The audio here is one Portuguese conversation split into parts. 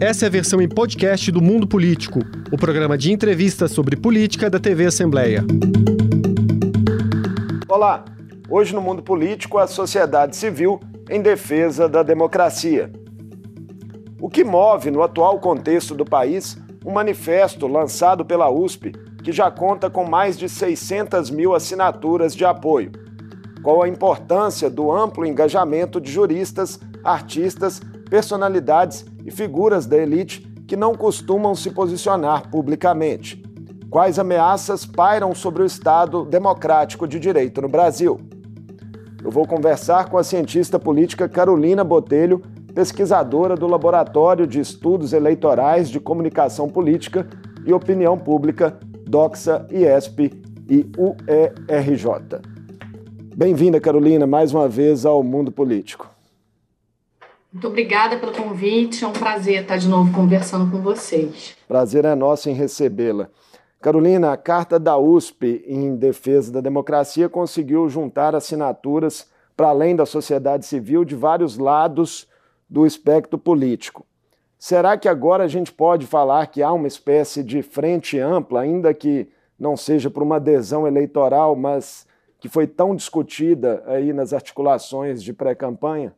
Essa é a versão em podcast do Mundo Político, o programa de entrevistas sobre política da TV Assembleia. Olá! Hoje no Mundo Político, a sociedade civil em defesa da democracia. O que move, no atual contexto do país, um manifesto lançado pela USP que já conta com mais de 600 mil assinaturas de apoio. Qual a importância do amplo engajamento de juristas, artistas, personalidades e figuras da elite que não costumam se posicionar publicamente? Quais ameaças pairam sobre o Estado democrático de direito no Brasil? Eu vou conversar com a cientista política Carolina Botelho, pesquisadora do Laboratório de Estudos Eleitorais de Comunicação Política e Opinião Pública, DOXA, IESP e UERJ. Bem-vinda, Carolina, mais uma vez ao Mundo Político. Muito obrigada pelo convite, é um prazer estar de novo conversando com vocês. Prazer é nosso em recebê-la. Carolina, a carta da USP em defesa da democracia conseguiu juntar assinaturas para além da sociedade civil de vários lados do espectro político. Será que agora a gente pode falar que há uma espécie de frente ampla, ainda que não seja por uma adesão eleitoral, mas que foi tão discutida aí nas articulações de pré-campanha?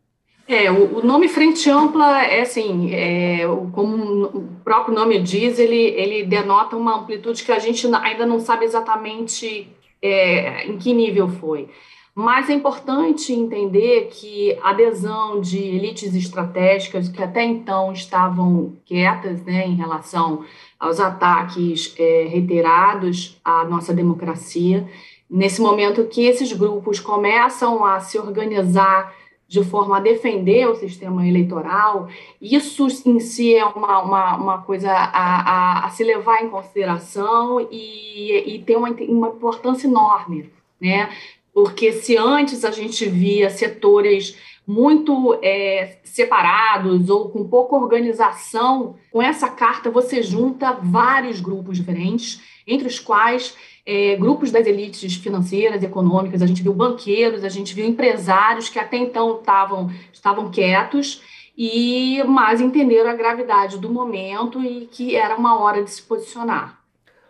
É, o, nome Frente Ampla é assim, é, como o próprio nome diz, ele, ele denota uma amplitude que a gente ainda não sabe exatamente é, em que nível foi. Mas é importante entender que a adesão de elites estratégicas que até então estavam quietas né, em relação aos ataques é, reiterados à nossa democracia, nesse momento que esses grupos começam a se organizar de forma a defender o sistema eleitoral, isso em si é uma, uma, uma coisa a, a, a, se levar em consideração e, e tem uma, uma importância enorme, né? Porque se antes a gente via setores muito é, separados ou com pouca organização, com essa carta você junta vários grupos diferentes, entre os quais é, grupos das elites financeiras, econômicas, a gente viu banqueiros, a gente viu empresários que até então estavam, estavam quietos, e mas entenderam a gravidade do momento e que era uma hora de se posicionar.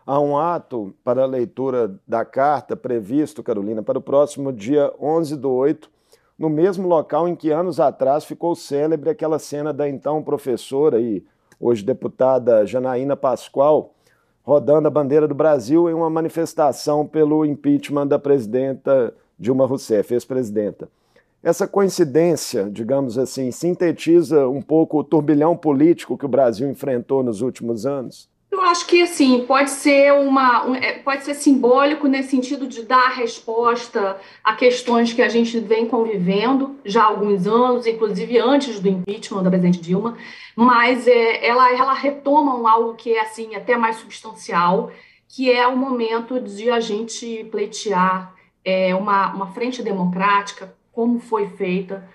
Há um ato para a leitura da carta previsto, Carolina, para o próximo dia 11 do 8, no mesmo local em que anos atrás ficou célebre aquela cena da então professora e hoje deputada Janaína Pascoal, rodando a bandeira do Brasil em uma manifestação pelo impeachment da presidenta Dilma Rousseff, ex-presidenta. Essa coincidência, digamos assim, sintetiza um pouco o turbilhão político que o Brasil enfrentou nos últimos anos? Eu acho que assim pode ser uma um, é, pode ser simbólico nesse sentido de dar resposta a questões que a gente vem convivendo já há alguns anos, inclusive antes do impeachment da presidente Dilma, mas é, ela ela retoma algo que é assim até mais substancial, que é o momento de a gente pleitear é, uma, uma frente democrática como foi feita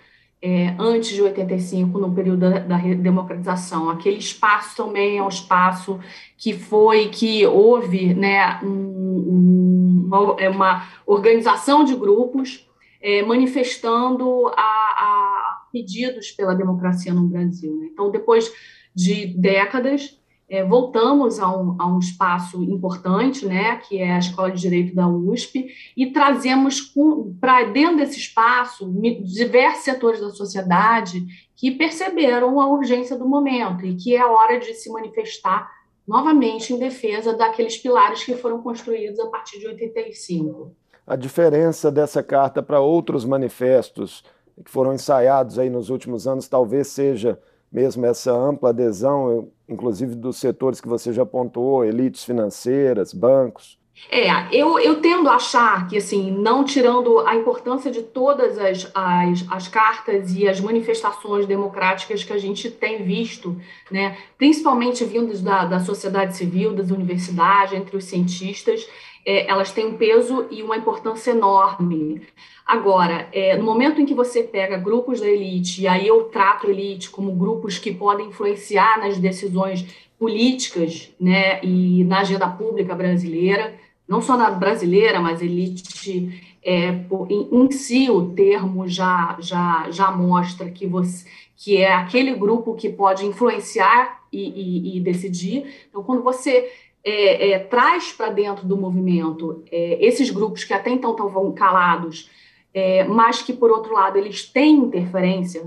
é, antes de 85, no período da, da democratização. Aquele espaço também é um espaço que foi, que houve né, um, uma, é uma, organização de grupos é, manifestando a, a, pedidos pela democracia no Brasil. Né? Então, depois de décadas, é, voltamos a um, a um, espaço importante, né, que é a Escola de Direito da USP, e trazemos para dentro desse espaço diversos setores da sociedade que perceberam a urgência do momento e que é hora de se manifestar novamente em defesa daqueles pilares que foram construídos a partir de 85. A diferença dessa carta para outros manifestos que foram ensaiados aí nos últimos anos talvez seja mesmo essa ampla adesão, inclusive dos setores que você já pontuou, elites financeiras, bancos? É, eu, eu tendo a achar que, assim, não tirando a importância de todas as, as, as cartas e as manifestações democráticas que a gente tem visto, né, principalmente vindas da, da sociedade civil, das universidades, entre os cientistas, é, elas têm um peso e uma importância enorme. Agora, é, no momento em que você pega grupos da elite, e aí eu trato a elite como grupos que podem influenciar nas decisões políticas né, e na agenda pública brasileira, não só na brasileira, mas elite é, em, em, si o termo já, já, já mostra que, você, que é aquele grupo que pode influenciar e, e, e decidir. Então, quando você é, é, traz para dentro do movimento é, esses grupos que até então estavam calados, é, mas que, por outro lado, eles têm interferência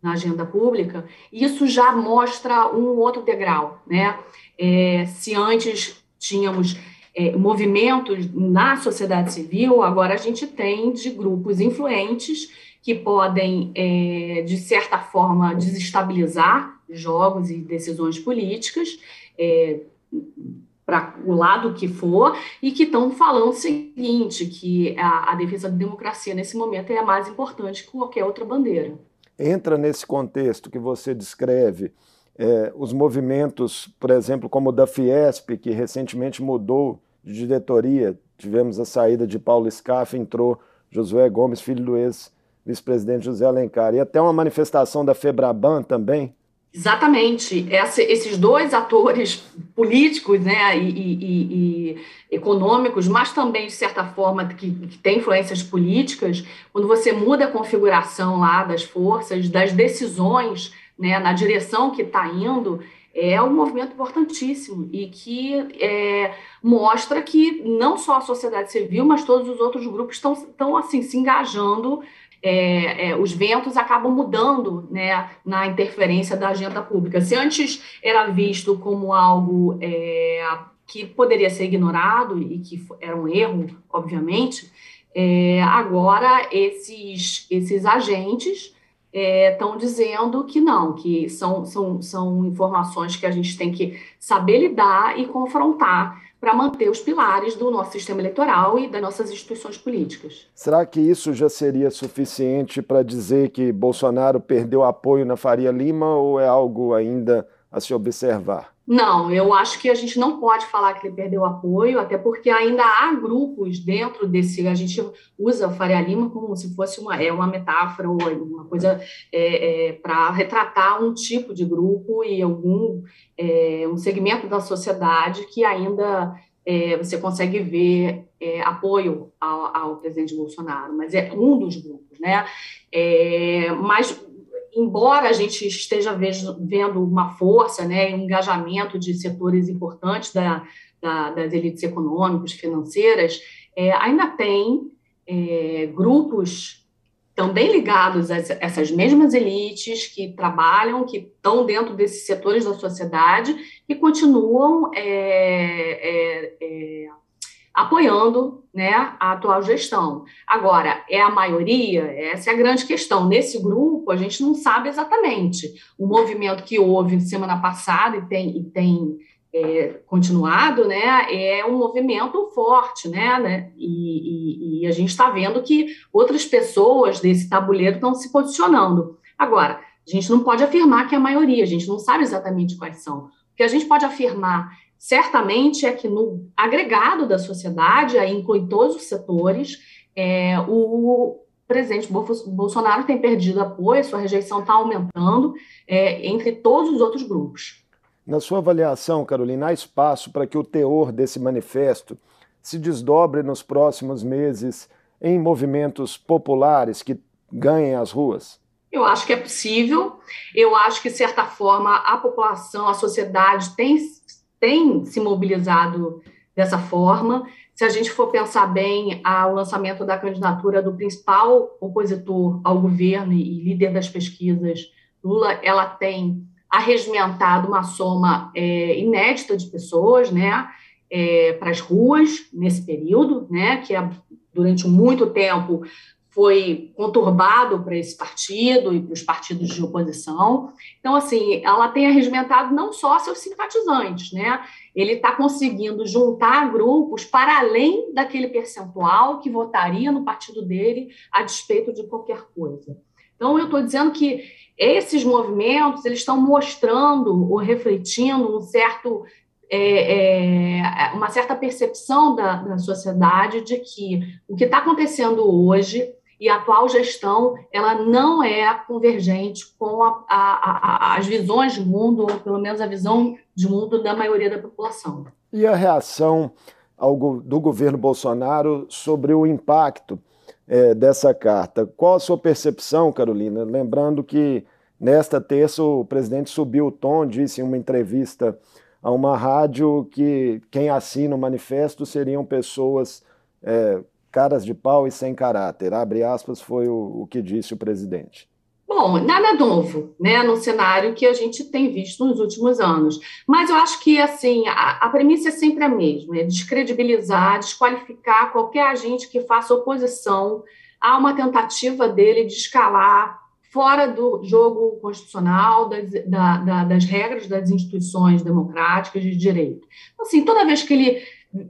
na agenda pública, isso já mostra um outro degrau. Né? É, se antes tínhamos é, movimentos na sociedade civil, agora a gente tem de grupos influentes que podem, é, de certa forma, desestabilizar jogos e decisões políticas, é, para o lado que for, e que estão falando o seguinte, que a, a defesa da democracia nesse momento é a mais importante que qualquer outra bandeira. Entra nesse contexto que você descreve é, os movimentos, por exemplo, como o da Fiesp, que recentemente mudou de diretoria, tivemos a saída de Paulo Scaff, entrou Josué Gomes, filho do ex-vice-presidente José Alencar, e até uma manifestação da Febraban também. Exatamente. Essa, esses dois atores políticos né, e, e, e, econômicos, mas também, de certa forma, que, que têm influências políticas, quando você muda a configuração lá das forças, das decisões, né, na direção que está indo, é um movimento importantíssimo e que é, mostra que não só a sociedade civil, mas todos os outros grupos estão, estão assim, se engajando. É, é, os ventos acabam mudando né, na interferência da agenda pública. Se antes era visto como algo é, que poderia ser ignorado e que era um erro, obviamente, é, agora esses, esses agentes estão é, dizendo que não, que são, são, são informações que a gente tem que saber lidar e confrontar para manter os pilares do nosso sistema eleitoral e das nossas instituições políticas. Será que isso já seria suficiente para dizer que Bolsonaro perdeu apoio na Faria Lima ou é algo ainda a se observar? Não, eu acho que a gente não pode falar que ele perdeu apoio, até porque ainda há grupos dentro desse. A gente usa Faria Lima como se fosse uma, é uma metáfora ou uma coisa é, é, para retratar um tipo de grupo e algum é, um segmento da sociedade que ainda é, você consegue ver é, apoio ao, ao, presidente Bolsonaro, mas é um dos grupos, né? É, mas embora a gente esteja vendo uma força, né, um engajamento de setores importantes da, da, das elites econômicas, financeiras, é, ainda tem é, grupos também ligados a essas mesmas elites que trabalham, que estão dentro desses setores da sociedade e continuam é, é, é apoiando né, a atual gestão. Agora, é a maioria? Essa é a grande questão. Nesse grupo, a gente não sabe exatamente. O movimento que houve semana passada e tem, e tem é, continuado, né, é um movimento forte, né, né e, e, e a gente está vendo que outras pessoas desse tabuleiro estão se posicionando. Agora, a gente não pode afirmar que é a maioria, a gente não sabe exatamente quais são. O que a gente pode afirmar certamente é que no agregado da sociedade, aí inclui todos os setores, é, o presidente Bolsonaro tem perdido apoio, sua rejeição está aumentando é, entre todos os outros grupos. Na sua avaliação, Carolina, há espaço para que o teor desse manifesto se desdobre nos próximos meses em movimentos populares que ganhem as ruas? Eu acho que é possível. Eu acho que, de certa forma, a população, a sociedade tem tem se mobilizado dessa forma. Se a gente for pensar bem, o lançamento da candidatura do principal opositor ao governo e líder das pesquisas, Lula, ela tem arregimentado uma soma é, inédita de pessoas, né, é, para as ruas nesse período, né, que é, durante muito tempo foi conturbado para esse partido e para os partidos de oposição. Então, assim, ela tem arregimentado não só seus simpatizantes, né? Ele está conseguindo juntar grupos para além daquele percentual que votaria no partido dele a despeito de qualquer coisa. Então, eu estou dizendo que esses movimentos eles estão mostrando ou refletindo um certo é, é, uma certa percepção da, da sociedade de que o que está acontecendo hoje e a atual gestão ela não é convergente com a, a, a, as visões de mundo, ou pelo menos a visão de mundo da maioria da população. E a reação ao, do governo Bolsonaro sobre o impacto é, dessa carta. Qual a sua percepção, Carolina? Lembrando que nesta terça o presidente subiu o tom, disse em uma entrevista a uma rádio que quem assina o manifesto seriam pessoas é, caras de pau e sem caráter. Abre aspas, foi o, o que disse o presidente. Bom, nada novo, né, no cenário que a gente tem visto nos últimos anos. Mas eu acho que, assim, a, a premissa é sempre a mesma, é descredibilizar, desqualificar qualquer agente que faça oposição a uma tentativa dele de escalar fora do jogo constitucional, das, da, da, das regras das instituições democráticas de direito. Então, assim, toda vez que ele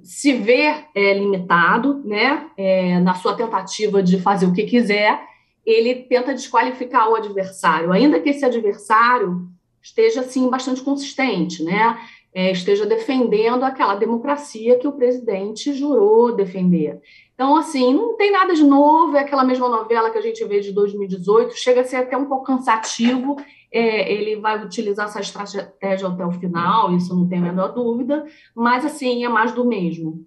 se vê é, limitado, né, é, na sua tentativa de fazer o que quiser, ele tenta desqualificar o adversário, ainda que esse adversário esteja assim bastante consistente, né? É, esteja defendendo aquela democracia que o presidente jurou defender. Então, assim, não tem nada de novo, é aquela mesma novela que a gente vê de 2018, chega a ser até um pouco cansativo. É, ele vai utilizar essa estratégia até o final, isso não tem a menor dúvida, mas, assim, é mais do mesmo.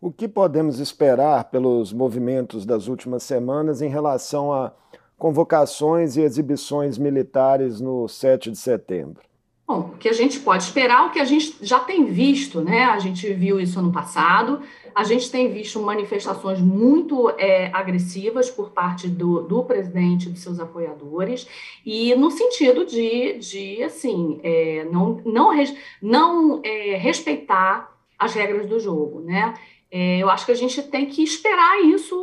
O que podemos esperar pelos movimentos das últimas semanas em relação a convocações e exibições militares no 7 de setembro? Bom, o que a gente pode esperar, o que a gente já tem visto, né? A gente viu isso ano passado, a gente tem visto manifestações muito é, agressivas por parte do, do presidente e dos seus apoiadores, e no sentido de, de assim, é, não, não, não é, respeitar as regras do jogo, né? É, eu acho que a gente tem que esperar isso,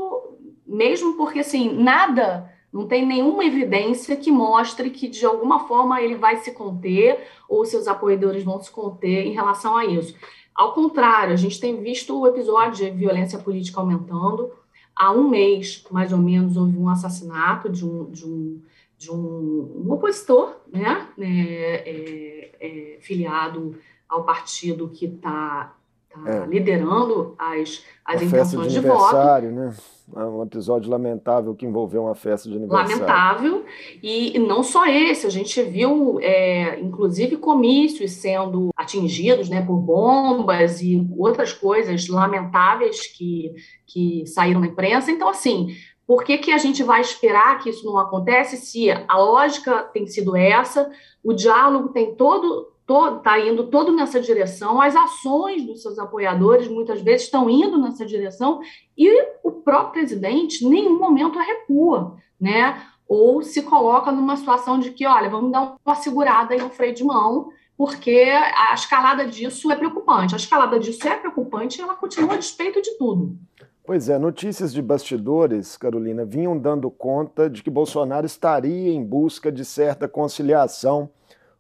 mesmo porque, assim, nada não tem nenhuma evidência que mostre que, de alguma forma, ele vai se conter ou seus apoiadores vão se conter em relação a isso. Ao contrário, a gente tem visto o episódio de violência política aumentando. Há um mês, mais ou menos, houve um assassinato de um, de um, de um, um opositor, né, é, é, é, filiado ao partido que está tá é. liderando as, as intenções de, de voto. Né? É um episódio lamentável que envolveu uma festa de aniversário. Lamentável, e não só esse, a gente viu, é, inclusive, comícios sendo atingidos né, por bombas e outras coisas lamentáveis que, que saíram na imprensa. Então, assim, por que, que a gente vai esperar que isso não acontece se a lógica tem sido essa, o diálogo tem todo está indo todo nessa direção, as ações dos seus apoiadores muitas vezes estão indo nessa direção, e o próprio presidente em nenhum momento recua, né? Ou se coloca numa situação de que, olha, vamos dar uma segurada aí no freio de mão, porque a escalada disso é preocupante. A escalada disso é preocupante e ela continua a despeito de tudo. Pois é, notícias de bastidores, Carolina, vinham dando conta de que Bolsonaro estaria em busca de certa conciliação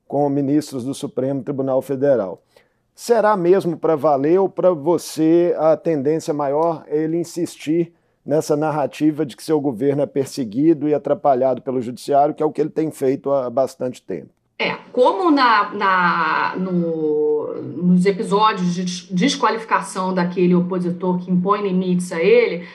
com ministros do Supremo Tribunal Federal. Será mesmo para valer ou para você a tendência maior é ele insistir nessa narrativa de que seu governo é perseguido e atrapalhado pelo judiciário, que é o que ele tem feito há bastante tempo? É, como na, na no, nos episódios de desqualificação daquele opositor que impõe limites a ele,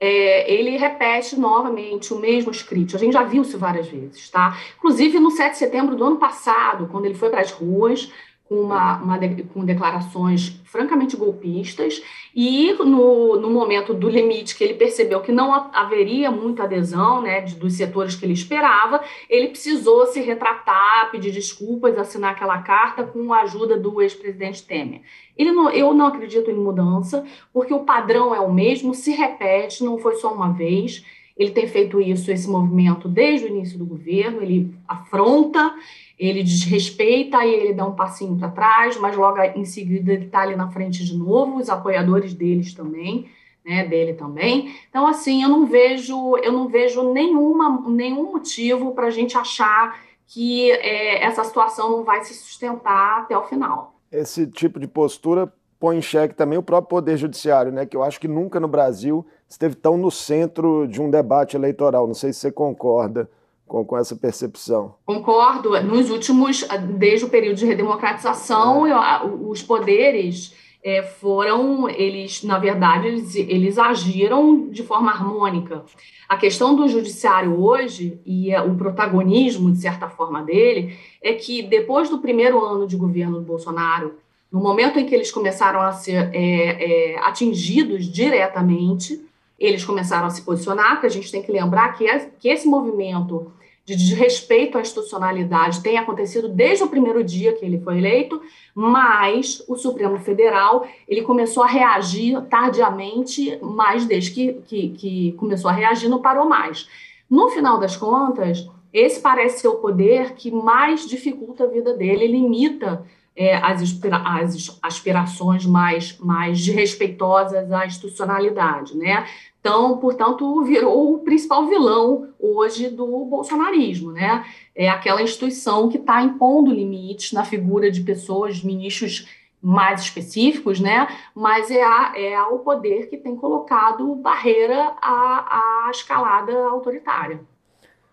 é, ele repete novamente o mesmo script. A gente já viu isso várias vezes, tá? Inclusive no 7 de setembro do ano passado, quando ele foi para as ruas com, uma, uma de, com declarações francamente golpistas, e no, no momento do limite que ele percebeu que não haveria muita adesão né, de, dos setores que ele esperava, ele precisou se retratar, pedir desculpas, assinar aquela carta com a ajuda do ex-presidente Temer. Ele não, eu não acredito em mudança, porque o padrão é o mesmo, se repete, não foi só uma vez. Ele tem feito isso, esse movimento, desde o início do governo, ele afronta, ele desrespeita e ele dá um passinho para trás, mas logo em seguida ele está ali na frente de novo, os apoiadores deles também, né, dele também. Então, assim, eu não vejo, eu não vejo nenhuma, nenhum motivo para a gente achar que é, essa situação não vai se sustentar até o final. Esse tipo de postura põe em xeque também o próprio Poder Judiciário, né, que eu acho que nunca no Brasil esteve tão no centro de um debate eleitoral. Não sei se você concorda com, com essa percepção. Concordo. Nos últimos, desde o período de redemocratização, é. os poderes é, foram, eles, na verdade, eles, eles agiram de forma harmônica. A questão do judiciário hoje, e é, o protagonismo, de certa forma, dele, é que depois do primeiro ano de governo do Bolsonaro, no momento em que eles começaram a ser é, é, atingidos diretamente, eles começaram a se posicionar, porque a gente tem que lembrar que, que esse movimento de desrespeito à institucionalidade tem acontecido desde o primeiro dia que ele foi eleito, mas o Supremo Federal ele começou a reagir tardiamente, mas desde que, que, que começou a reagir não parou mais. No final das contas, esse parece ser o poder que mais dificulta a vida dele, limita é, as, as aspirações mais, mais desrespeitosas à institucionalidade, né? Então, portanto, virou o principal vilão hoje do bolsonarismo, né? É aquela instituição que está impondo limites na figura de pessoas, ministros mais específicos, né? Mas é, a, é o poder que tem colocado barreira à, à escalada autoritária.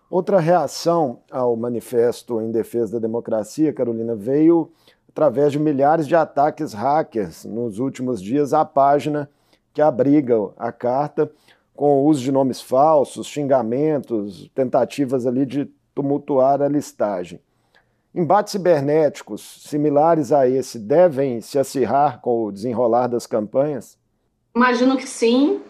Outra reação ao manifesto em defesa da democracia, Carolina, veio através de milhares de ataques hackers nos últimos dias à página que abriga a carta, com o uso de nomes falsos, xingamentos, tentativas ali de tumultuar a listagem. Embates cibernéticos similares a esse devem se acirrar com o desenrolar das campanhas? Imagino que sim.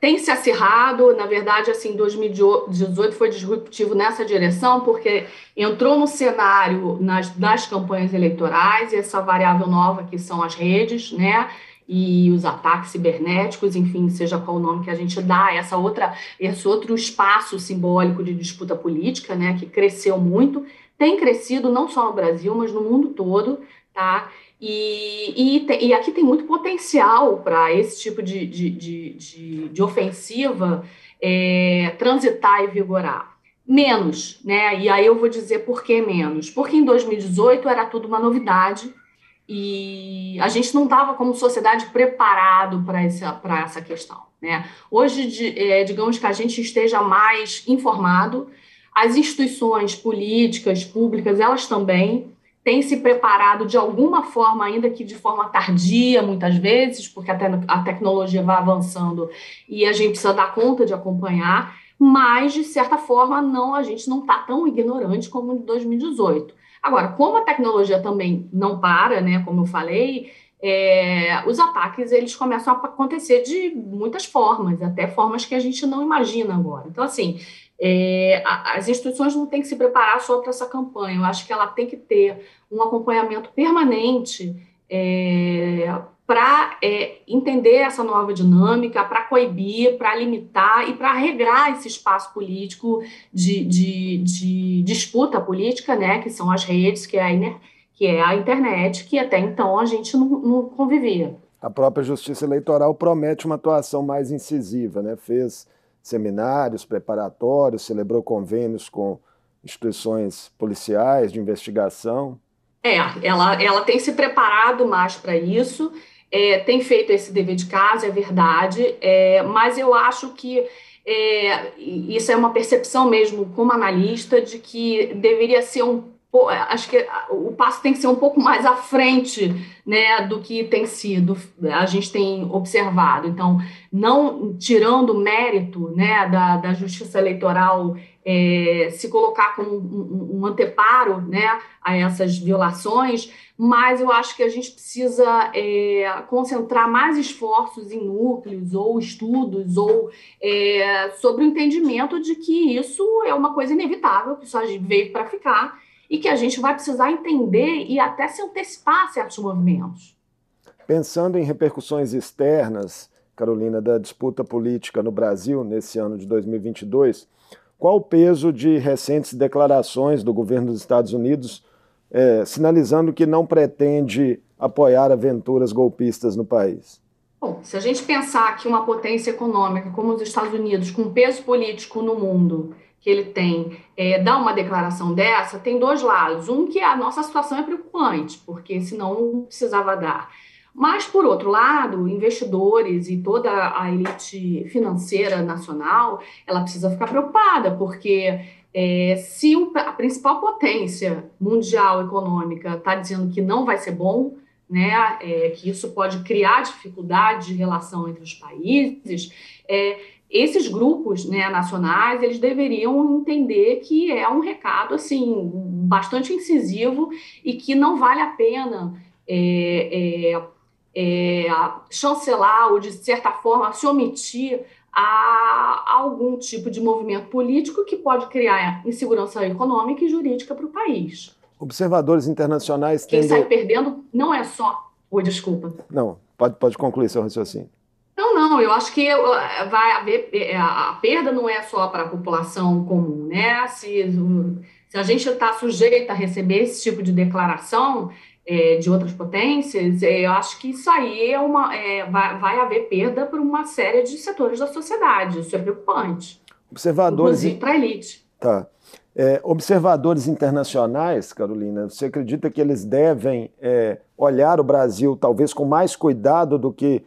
Tem se acirrado, na verdade, assim, 2018 foi disruptivo nessa direção, porque entrou no cenário nas, nas campanhas eleitorais essa variável nova que são as redes, né? e os ataques cibernéticos, enfim, seja qual o nome que a gente dá, essa outra, esse outro espaço simbólico de disputa política, né, que cresceu muito, tem crescido não só no Brasil, mas no mundo todo, tá? E, e, e aqui tem muito potencial para esse tipo de, de, de, de, ofensiva é, transitar e vigorar. Menos, né? E aí eu vou dizer por que menos. Porque em 2018 era tudo uma novidade, e a gente não estava como sociedade preparado para essa, essa questão. Né? Hoje, é, digamos que a gente esteja mais informado, as instituições políticas, públicas, elas também têm se preparado de alguma forma, ainda que de forma tardia, muitas vezes, porque a, te a tecnologia vai avançando e a gente precisa dar conta de acompanhar, mas, de certa forma, não a gente não está tão ignorante como em 2018. Agora, como a tecnologia também não para, né, como eu falei, é, os ataques eles começam a acontecer de muitas formas, até formas que a gente não imagina agora. Então, assim, é, as instituições não têm que se preparar só para essa campanha. Eu acho que ela tem que ter um acompanhamento permanente é, para é, entender essa nova dinâmica, para coibir, para limitar e para regrar esse espaço político de, de, de, disputa política, né, que são as redes, que é, a, que é a internet, que até então a gente não, não convivia. A própria Justiça Eleitoral promete uma atuação mais incisiva, né? fez seminários preparatórios, celebrou convênios com instituições policiais de investigação. É, ela, ela tem se preparado mais para isso é, tem feito esse dever de casa, é verdade, é, mas eu acho que é, isso é uma percepção mesmo como analista de que deveria ser um acho que o passo tem que ser um pouco mais à frente né, do que tem sido, a gente tem observado. Então, não tirando o mérito né, da, da justiça eleitoral é, se colocar como um, um, anteparo né, a essas violações, mas eu acho que a gente precisa é, concentrar mais esforços em núcleos ou estudos ou é, sobre o entendimento de que isso é uma coisa inevitável, que isso veio para ficar e que a gente vai precisar entender e até se antecipar a certos movimentos. Pensando em repercussões externas, Carolina, da disputa política no Brasil nesse ano de 2022, qual o peso de recentes declarações do governo dos Estados Unidos é, sinalizando que não pretende apoiar aventuras golpistas no país? Bom, se a gente pensar que uma potência econômica como os Estados Unidos, com peso político no mundo, que ele tem é, dá uma declaração dessa, tem dois lados. Um que a nossa situação é preocupante, porque senão não precisava dar. Mas, por outro lado, investidores e toda a elite financeira nacional, ela precisa ficar preocupada, porque é, se o, a principal potência mundial econômica está dizendo que não vai ser bom, né, é, que isso pode criar dificuldade de relação entre os países, é, esses grupos né, nacionais eles deveriam entender que é um recado assim bastante incisivo e que não vale a pena é, é, é, chancelar ou de certa forma se omitir a algum tipo de movimento político que pode criar insegurança econômica e jurídica para o país. Observadores internacionais Quem sai perdendo não é só. Oi, desculpa. Não, pode, pode concluir seu raciocínio. Não, não, eu acho que uh, vai haver. Eh, a perda não é só para a população comum, né? Se, se a gente está sujeito a receber esse tipo de declaração, é, de outras potências, eu acho que isso aí é uma, é, vai, vai haver perda para uma série de setores da sociedade. Isso é preocupante. Observadores. Inclusive para a elite. Tá. É, observadores internacionais, Carolina, você acredita que eles devem é, olhar o Brasil talvez com mais cuidado do que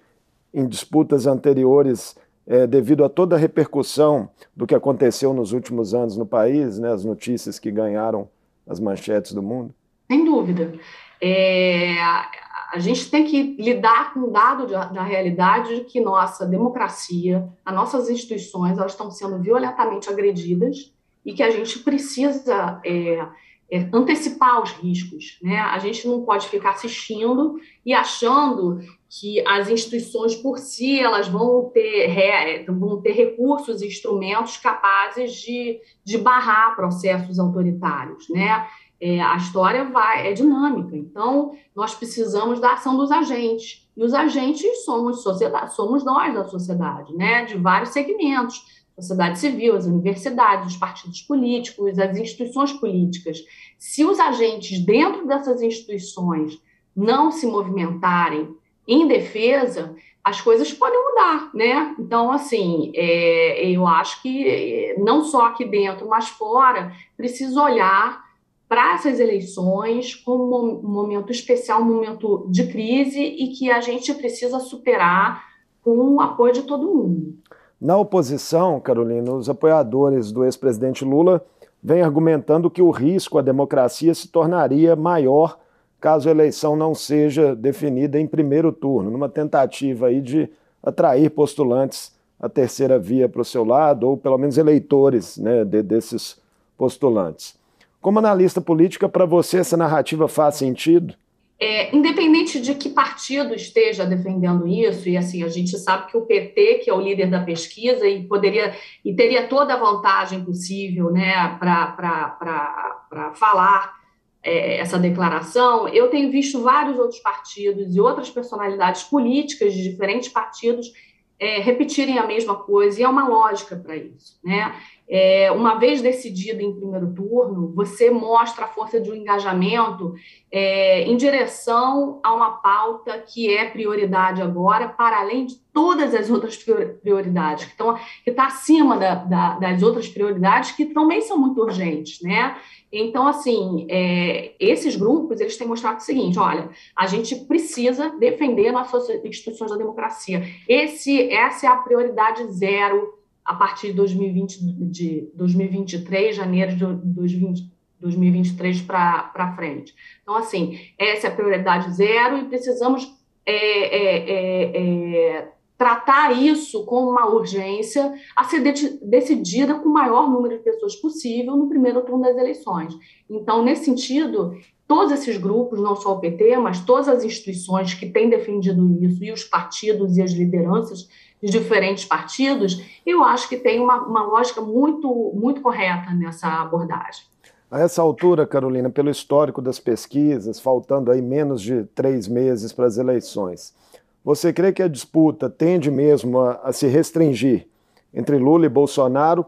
em disputas anteriores, é, devido a toda a repercussão do que aconteceu nos últimos anos no país, né, as notícias que ganharam as manchetes do mundo? Sem dúvida. É, a gente tem que lidar com o dado de, da realidade de que nossa democracia, as nossas instituições, elas estão sendo violentamente agredidas e que a gente precisa é, é, antecipar os riscos. Né? A gente não pode ficar assistindo e achando que as instituições por si elas vão ter, vão ter recursos e instrumentos capazes de, de barrar processos autoritários. Né? é, a história vai, é dinâmica. Então, nós precisamos da ação dos agentes. E os agentes somos sociedade, somos nós da sociedade, né? De vários segmentos. Sociedade civil, as universidades, os partidos políticos, as instituições políticas. Se os agentes dentro dessas instituições não se movimentarem em defesa, as coisas podem mudar, né? Então, assim, é, eu acho que é, não só aqui dentro, mas fora, precisa olhar para essas eleições como um momento especial, um momento de crise e que a gente precisa superar com o apoio de todo mundo. Na oposição, Carolina, os apoiadores do ex-presidente Lula vêm argumentando que o risco à democracia se tornaria maior caso a eleição não seja definida em primeiro turno, numa tentativa aí de atrair postulantes à terceira via para o seu lado, ou pelo menos eleitores né, de, desses postulantes. Como analista política, para você essa narrativa faz sentido? É, independente de que partido esteja defendendo isso, e assim, a gente sabe que o PT, que é o líder da pesquisa, e poderia e teria toda a vantagem possível né, para falar é, essa declaração, eu tenho visto vários outros partidos e outras personalidades políticas de diferentes partidos é, repetirem a mesma coisa, e é uma lógica para isso. Né? É, uma vez decidido em primeiro turno, você mostra a força de um engajamento é, em direção a uma pauta que é prioridade agora, para além de todas as outras prioridades, que está acima da, da, das outras prioridades, que também são muito urgentes, né? Então, assim, é, esses grupos, eles têm mostrado o seguinte, olha, a gente precisa defender nossas instituições da democracia. Esse, essa é a prioridade zero a partir de, 2020, de 2023, janeiro de 2020, 2023 para frente. Então, assim, essa é a prioridade zero e precisamos é, é, é, é tratar isso com uma urgência a ser de, decidida com o maior número de pessoas possível no primeiro turno das eleições. Então, nesse sentido, todos esses grupos, não só o PT, mas todas as instituições que têm defendido isso, e os partidos e as lideranças de diferentes partidos, eu acho que tem uma, uma lógica muito, muito correta nessa abordagem. A essa altura, Carolina, pelo histórico das pesquisas, faltando aí menos de três meses para as eleições, você crê que a disputa tende mesmo a, a se restringir entre Lula e Bolsonaro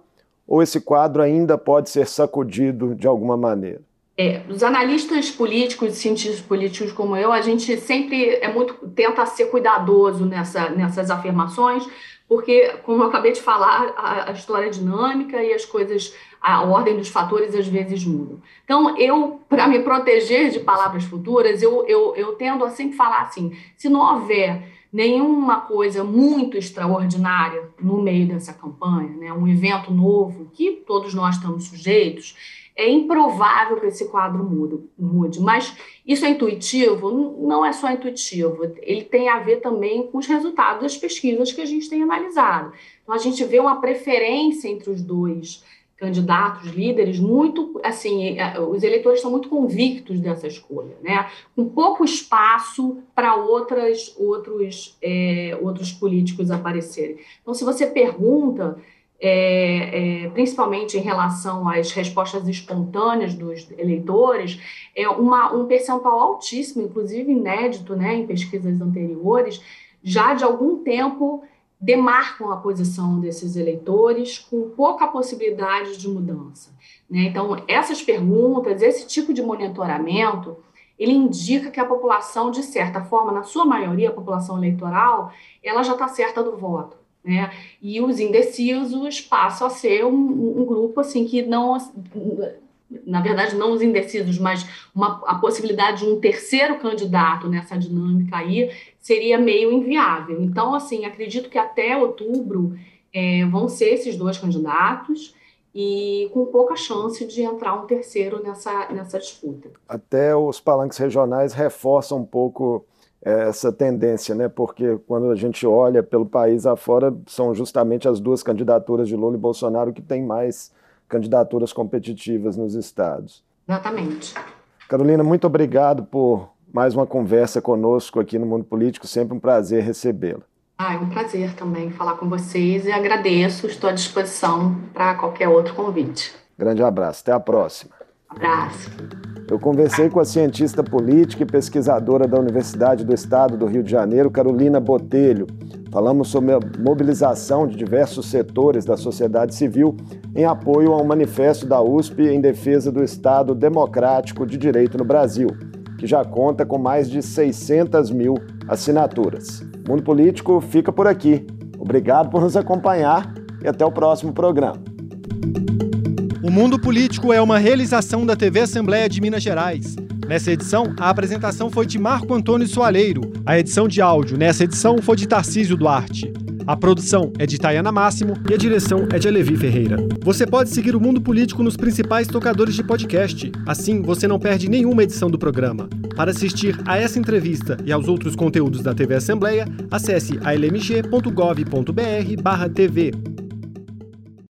ou esse quadro ainda pode ser sacudido de alguma maneira? É, os analistas políticos, cientistas políticos como eu, a gente sempre é muito tenta ser cuidadoso nessa, nessas afirmações, porque, como eu acabei de falar, a, a história é dinâmica e as coisas, a ordem dos fatores às vezes mudam. Então, eu, para me proteger de palavras futuras, eu, eu, eu tendo a sempre falar assim: se não houver nenhuma coisa muito extraordinária no meio dessa campanha, né, um evento novo que todos nós estamos sujeitos, é improvável que esse quadro mude, mude, mas isso é intuitivo? Não é só intuitivo, ele tem a ver também com os resultados das pesquisas que a gente tem analisado. Então, a gente vê uma preferência entre os dois candidatos, líderes, muito, assim, é, os eleitores estão muito convictos dessa escolha, né? Com pouco espaço para outras, outros, é, outros políticos aparecerem. Então, se você pergunta, é, é, principalmente em relação às respostas espontâneas dos eleitores, é uma, um percentual altíssimo, inclusive inédito, né, em pesquisas anteriores, já de algum tempo demarcam a posição desses eleitores com pouca possibilidade de mudança. Né? Então, essas perguntas, esse tipo de monitoramento, ele indica que a população, de certa forma, na sua maioria, a população eleitoral, ela já está certa do voto. Né? E os indecisos passam a ser um, um grupo assim que não na verdade, não os indecisos, mas uma, a possibilidade de um terceiro candidato nessa dinâmica aí seria meio inviável. Então, assim, acredito que até outubro é, vão ser esses dois candidatos e com pouca chance de entrar um terceiro nessa, nessa disputa. Até os palanques regionais reforçam um pouco essa tendência, né? Porque quando a gente olha pelo país afora, são justamente as duas candidaturas de Lula e Bolsonaro que têm mais candidaturas competitivas nos estados. Exatamente. Carolina, muito obrigado por mais uma conversa conosco aqui no Mundo Político. Sempre um prazer recebê-la. Ah, é um prazer também falar com vocês e agradeço, estou à disposição para qualquer outro convite. Grande abraço, até a próxima. Abraço. Eu conversei com a cientista política e pesquisadora da Universidade do Estado do Rio de Janeiro, Carolina Botelho. Falamos sobre a mobilização de diversos setores da sociedade civil em apoio ao manifesto da USP em defesa do Estado democrático de direito no Brasil, que já conta com mais de 600 mil assinaturas. O Mundo Político fica por aqui. Obrigado por nos acompanhar e até o próximo programa. O Mundo Político é uma realização da TV Assembleia de Minas Gerais. Nessa edição, a apresentação foi de Marco Antônio Soaleiro. A edição de áudio nessa edição foi de Tarcísio Duarte. A produção é de Tayana Máximo e a direção é de Alevi Ferreira. Você pode seguir o Mundo Político nos principais tocadores de podcast. Assim, você não perde nenhuma edição do programa. Para assistir a essa entrevista e aos outros conteúdos da TV Assembleia, acesse almg.gov.br/tv.